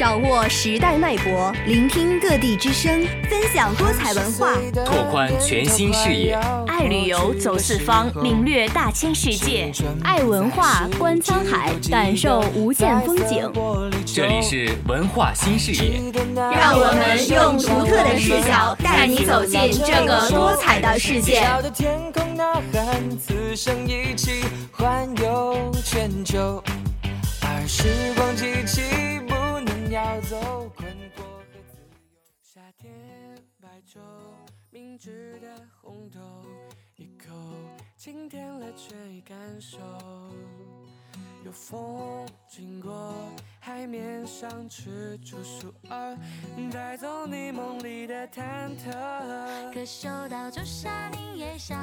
掌握时代脉搏，聆听各地之声，分享多彩文化，拓宽全新视野。爱旅游，走四方，领略大千世界；爱文化，观沧海，感受无限风景。这里是文化新视野，让我们用独特的视角带你走进这个多彩的世界。而时光机器要走困惑和自由。夏天白昼，明治的红豆，一口清甜了却已感受。有风经过。海面上吃出树儿，带走你梦里的忐忑。可嗅到朱砂，你也想。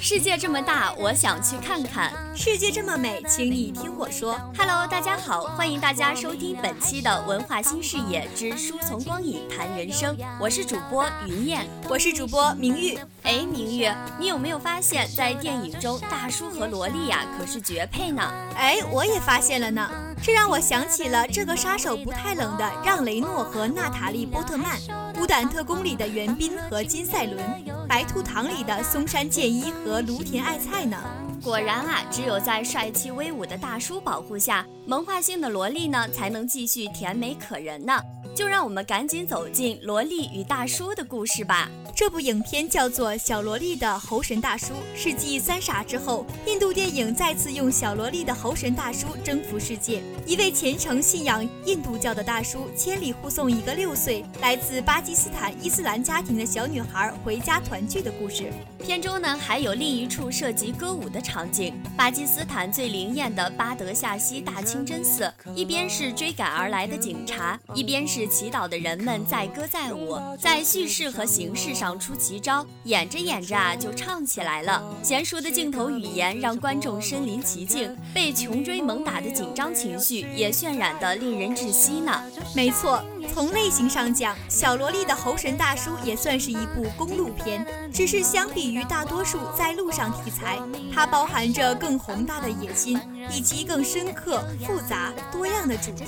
世界这么大，我想去看看。世界这么美，请你听我说。Hello，大家好，欢迎大家收听本期的文化新视野之书从光影谈人生。我是主播云燕，我是主播明玉。哎，明玉，你有没有发现，在电影中大叔和萝莉呀可是绝配呢？哎，我也发现了呢。这让我想起了这个杀手不太冷的让·雷诺和娜塔莉·波特曼，《孤胆特工》里的袁彬和金赛伦，《白兔糖》里的松山健一和芦田爱菜呢。果然啊，只有在帅气威武的大叔保护下，萌化性的萝莉呢才能继续甜美可人呢。就让我们赶紧走进萝莉与大叔的故事吧。这部影片叫做《小萝莉的猴神大叔》，是继《三傻》之后，印度电影再次用小萝莉的猴神大叔征服世界。一位虔诚信仰印度教的大叔，千里护送一个六岁来自巴基斯坦伊斯兰家庭的小女孩回家团聚的故事。片中呢，还有另一处涉及歌舞的场景——巴基斯坦最灵验的巴德夏西大清真寺。一边是追赶而来的警察，一边是祈祷的人们载歌载舞，在叙事和形式上出奇招，演着演着啊就唱起来了。娴熟的镜头语言让观众身临其境，被穷追猛打的紧张情绪也渲染得令人窒息呢。没错，从类型上讲，《小萝莉的猴神大叔》也算是一部公路片，只是相比于大多数在路上题材，它包含着更宏大的野心，以及更深刻、复杂、多样的主题。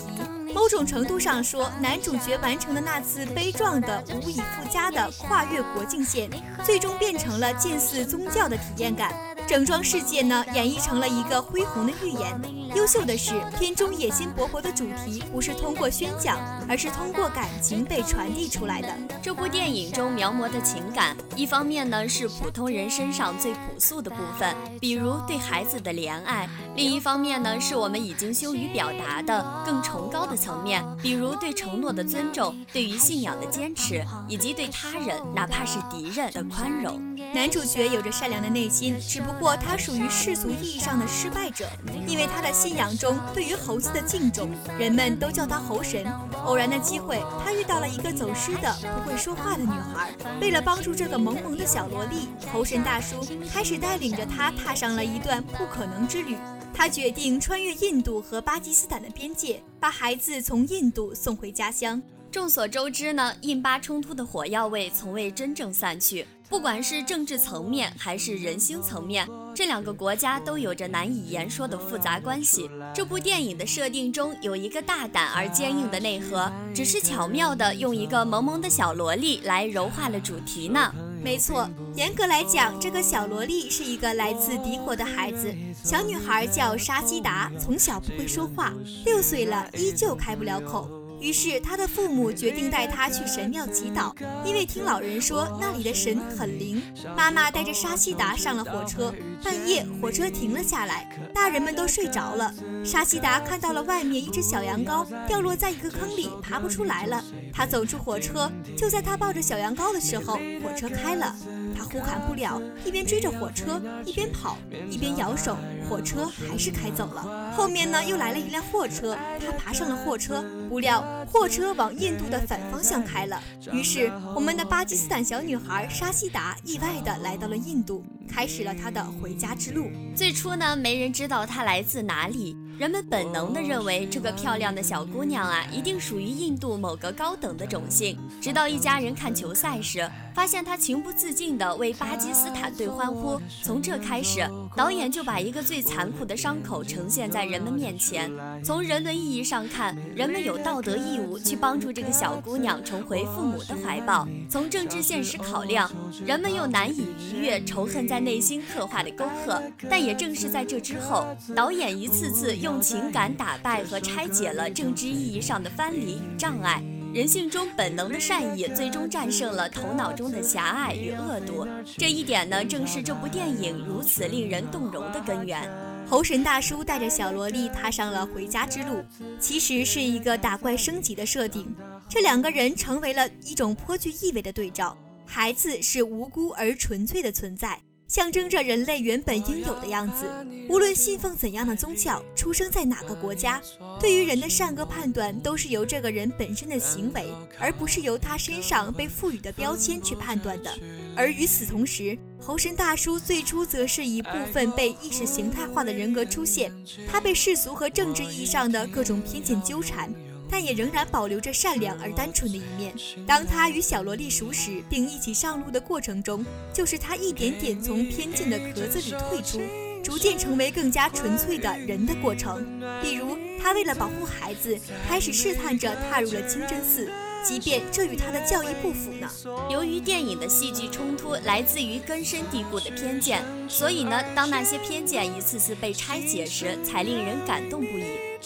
某种程度上说，男主角完成的那次悲壮的、无以复加的跨越国境线，最终变成了近似宗教的体验感。整桩事件呢，演绎成了一个恢宏的预言。优秀的是，片中野心勃勃的主题不是通过宣讲，而是通过感情被传递出来的。这部电影中描摹的情感，一方面呢是普通人身上最朴素的部分，比如对孩子的怜爱；另一方面呢是我们已经羞于表达的更崇高的层面，比如对承诺的尊重，对于信仰的坚持，以及对他人，哪怕是敌人的宽容。男主角有着善良的内心，只不过他属于世俗意义上的失败者，因为他的信仰中对于猴子的敬重，人们都叫他猴神。偶然的机会，他遇到了一个走失的不会说话的女孩。为了帮助这个萌萌的小萝莉，猴神大叔开始带领着她踏上了一段不可能之旅。他决定穿越印度和巴基斯坦的边界，把孩子从印度送回家乡。众所周知呢，印巴冲突的火药味从未真正散去。不管是政治层面还是人心层面，这两个国家都有着难以言说的复杂关系。这部电影的设定中有一个大胆而坚硬的内核，只是巧妙的用一个萌萌的小萝莉来柔化了主题呢。没错，严格来讲，这个小萝莉是一个来自敌国的孩子。小女孩叫沙基达，从小不会说话，六岁了依旧开不了口。于是，他的父母决定带他去神庙祈祷，因为听老人说那里的神很灵。妈妈带着沙西达上了火车，半夜火车停了下来，大人们都睡着了。沙西达看到了外面一只小羊羔掉落在一个坑里，爬不出来了。他走出火车，就在他抱着小羊羔的时候，火车开了。他呼喊不了，一边追着火车，一边跑，一边摇手，火车还是开走了。后面呢，又来了一辆货车，他爬上了货车，不料货车往印度的反方向开了。于是，我们的巴基斯坦小女孩沙希达意外的来到了印度，开始了她的回家之路。最初呢，没人知道她来自哪里。人们本能的认为这个漂亮的小姑娘啊，一定属于印度某个高等的种姓。直到一家人看球赛时，发现她情不自禁地为巴基斯坦队欢呼。从这开始，导演就把一个最残酷的伤口呈现在人们面前。从人伦意义上看，人们有道德义务去帮助这个小姑娘重回父母的怀抱；从政治现实考量，人们又难以逾越仇恨在内心刻画的沟壑。但也正是在这之后，导演一次次用。情感打败和拆解了政治意义上的藩篱与障碍，人性中本能的善意最终战胜了头脑中的狭隘与恶毒。这一点呢，正是这部电影如此令人动容的根源。猴神大叔带着小萝莉踏上了回家之路，其实是一个打怪升级的设定。这两个人成为了一种颇具意味的对照。孩子是无辜而纯粹的存在。象征着人类原本应有的样子。无论信奉怎样的宗教，出生在哪个国家，对于人的善恶判断都是由这个人本身的行为，而不是由他身上被赋予的标签去判断的。而与此同时，猴神大叔最初则是一部分被意识形态化的人格出现，他被世俗和政治意义上的各种偏见纠缠。但也仍然保留着善良而单纯的一面。当他与小萝莉熟识并一起上路的过程中，就是他一点点从偏见的壳子里退出，逐渐成为更加纯粹的人的过程。比如，他为了保护孩子，开始试探着踏入了清真寺。即便这与他的教义不符呢？由于电影的戏剧冲突来自于根深蒂固的偏见，所以呢，当那些偏见一次次被拆解时，才令人感动不已。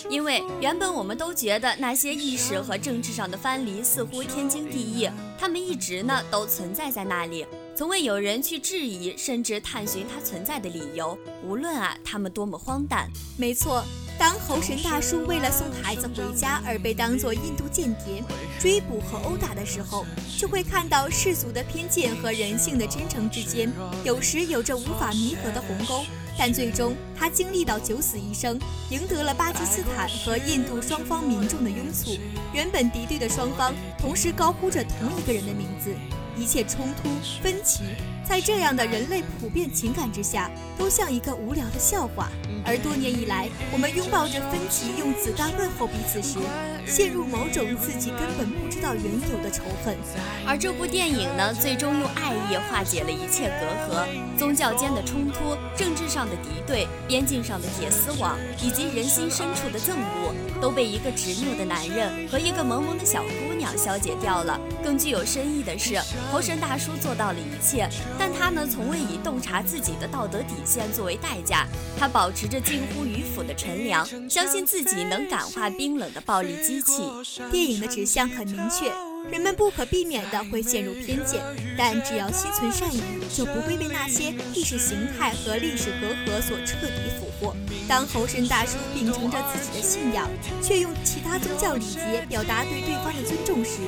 因为原本我们都觉得那些意识和政治上的藩篱似乎天经地义，他们一直呢都存在在那里，从未有人去质疑甚至探寻它存在的理由，无论啊他们多么荒诞。没错。当猴神大叔为了送孩子回家而被当作印度间谍追捕和殴打的时候，就会看到世俗的偏见和人性的真诚之间，有时有着无法弥合的鸿沟。但最终，他经历到九死一生，赢得了巴基斯坦和印度双方民众的拥簇。原本敌对的双方同时高呼着同一个人的名字，一切冲突分歧。在这样的人类普遍情感之下，都像一个无聊的笑话。而多年以来，我们拥抱着分歧，用子弹问候彼此时，陷入某种自己根本不知道缘由的仇恨。而这部电影呢，最终用爱意化解了一切隔阂，宗教间的冲突、政治上的敌对、边境上的铁丝网，以及人心深处的憎恶，都被一个执拗的男人和一个萌萌的小姑娘消解掉了。更具有深意的是，猴神大叔做到了一切。但他呢，从未以洞察自己的道德底线作为代价。他保持着近乎迂腐的纯良，相信自己能感化冰冷的暴力机机器。电影的指向很明确，人们不可避免地会陷入偏见，但只要心存善意，就不会被那些意识形态和历史隔阂所彻底俘获。当猴神大叔秉承着自己的信仰，却用其他宗教礼节表达对对方的尊重时，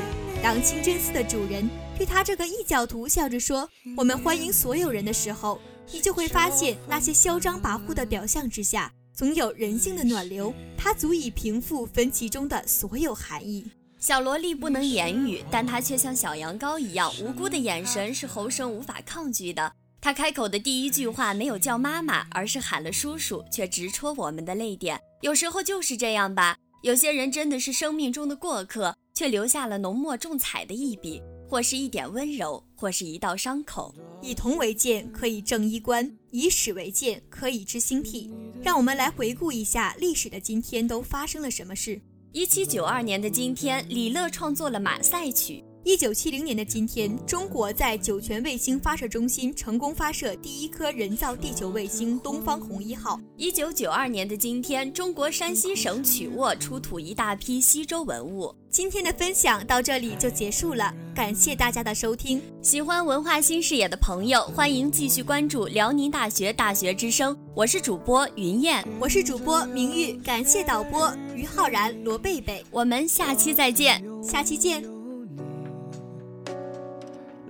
当清真寺的主人。对他这个异教徒笑着说：“我们欢迎所有人的时候，你就会发现那些嚣张跋扈的表象之下，总有人性的暖流，它足以平复分歧中的所有寒意。”小萝莉不能言语，但她却像小羊羔一样无辜的眼神是猴生无法抗拒的。她开口的第一句话没有叫妈妈，而是喊了叔叔，却直戳我们的泪点。有时候就是这样吧，有些人真的是生命中的过客，却留下了浓墨重彩的一笔。或是一点温柔，或是一道伤口。以铜为鉴，可以正衣冠；以史为鉴，可以知兴替。让我们来回顾一下历史的今天都发生了什么事。一七九二年的今天，李乐创作了《马赛曲》。一九七零年的今天，中国在酒泉卫星发射中心成功发射第一颗人造地球卫星“东方红一号”。一九九二年的今天，中国山西省曲沃出土一大批西周文物。今天的分享到这里就结束了，感谢大家的收听。喜欢文化新视野的朋友，欢迎继续关注辽宁大学大学之声。我是主播云燕，我是主播明玉，感谢导播于浩然、罗贝贝。我们下期再见，下期见。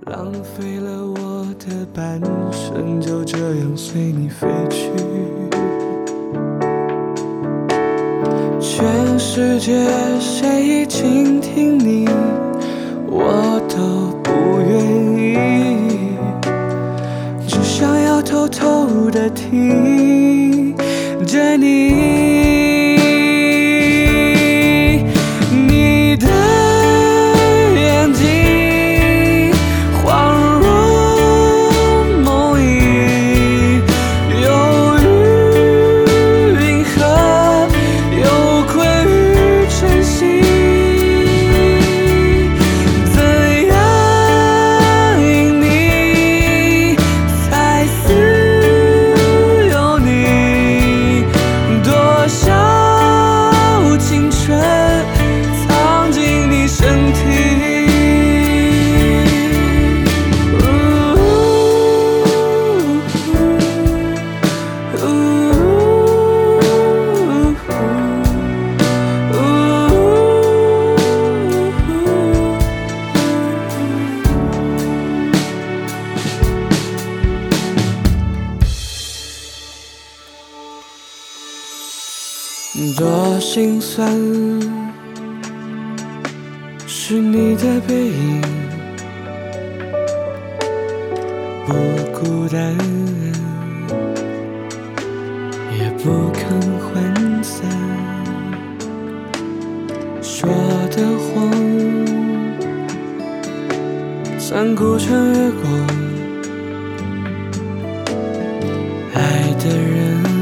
浪费了我的半生，就这样随你飞去。全世界谁倾听你，我都不愿意，只想要偷偷的听着你。心酸，是你的背影不孤单，也不肯涣散，说的谎，残酷穿越过爱的人。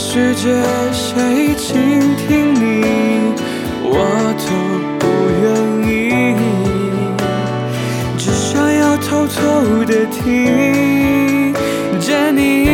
世界谁倾听你，我都不愿意。只想要偷偷的听见你。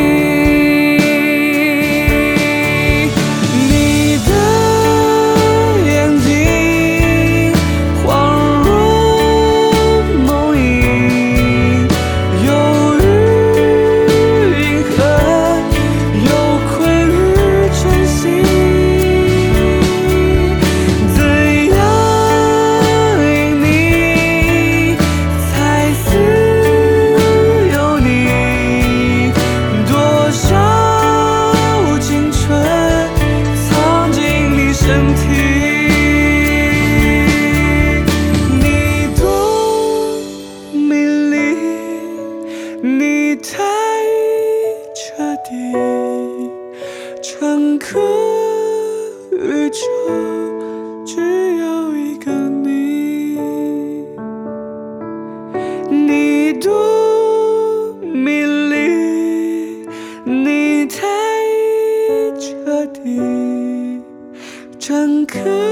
整